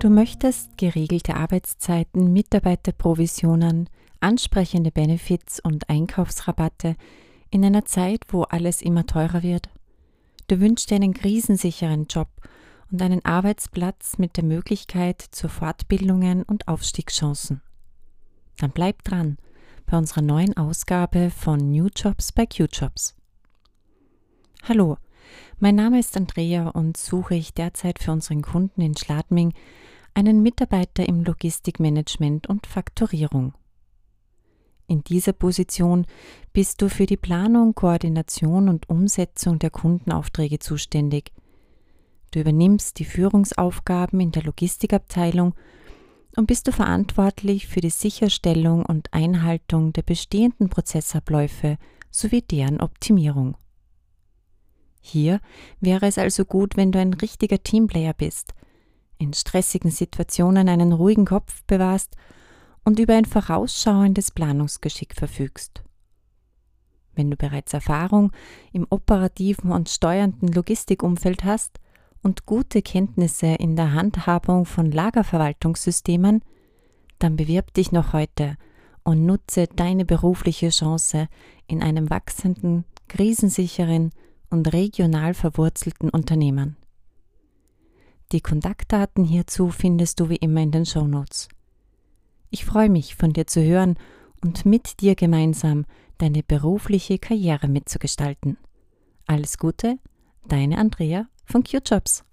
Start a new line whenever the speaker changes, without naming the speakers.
Du möchtest geregelte Arbeitszeiten, Mitarbeiterprovisionen, ansprechende Benefits und Einkaufsrabatte in einer Zeit, wo alles immer teurer wird? Du wünschst dir einen krisensicheren Job und einen Arbeitsplatz mit der Möglichkeit zu Fortbildungen und Aufstiegschancen. Dann bleib dran bei unserer neuen Ausgabe von New Jobs bei Q-Jobs. Hallo, mein Name ist Andrea und suche ich derzeit für unseren Kunden in Schladming einen Mitarbeiter im Logistikmanagement und Faktorierung. In dieser Position bist du für die Planung, Koordination und Umsetzung der Kundenaufträge zuständig. Du übernimmst die Führungsaufgaben in der Logistikabteilung und bist du verantwortlich für die Sicherstellung und Einhaltung der bestehenden Prozessabläufe sowie deren Optimierung. Hier wäre es also gut, wenn du ein richtiger Teamplayer bist, in stressigen Situationen einen ruhigen Kopf bewahrst und über ein vorausschauendes Planungsgeschick verfügst. Wenn du bereits Erfahrung im operativen und steuernden Logistikumfeld hast und gute Kenntnisse in der Handhabung von Lagerverwaltungssystemen, dann bewirb dich noch heute und nutze deine berufliche Chance in einem wachsenden, krisensicheren und regional verwurzelten Unternehmen. Die Kontaktdaten hierzu findest du wie immer in den Shownotes. Ich freue mich, von dir zu hören und mit dir gemeinsam deine berufliche Karriere mitzugestalten. Alles Gute, deine Andrea von QJobs.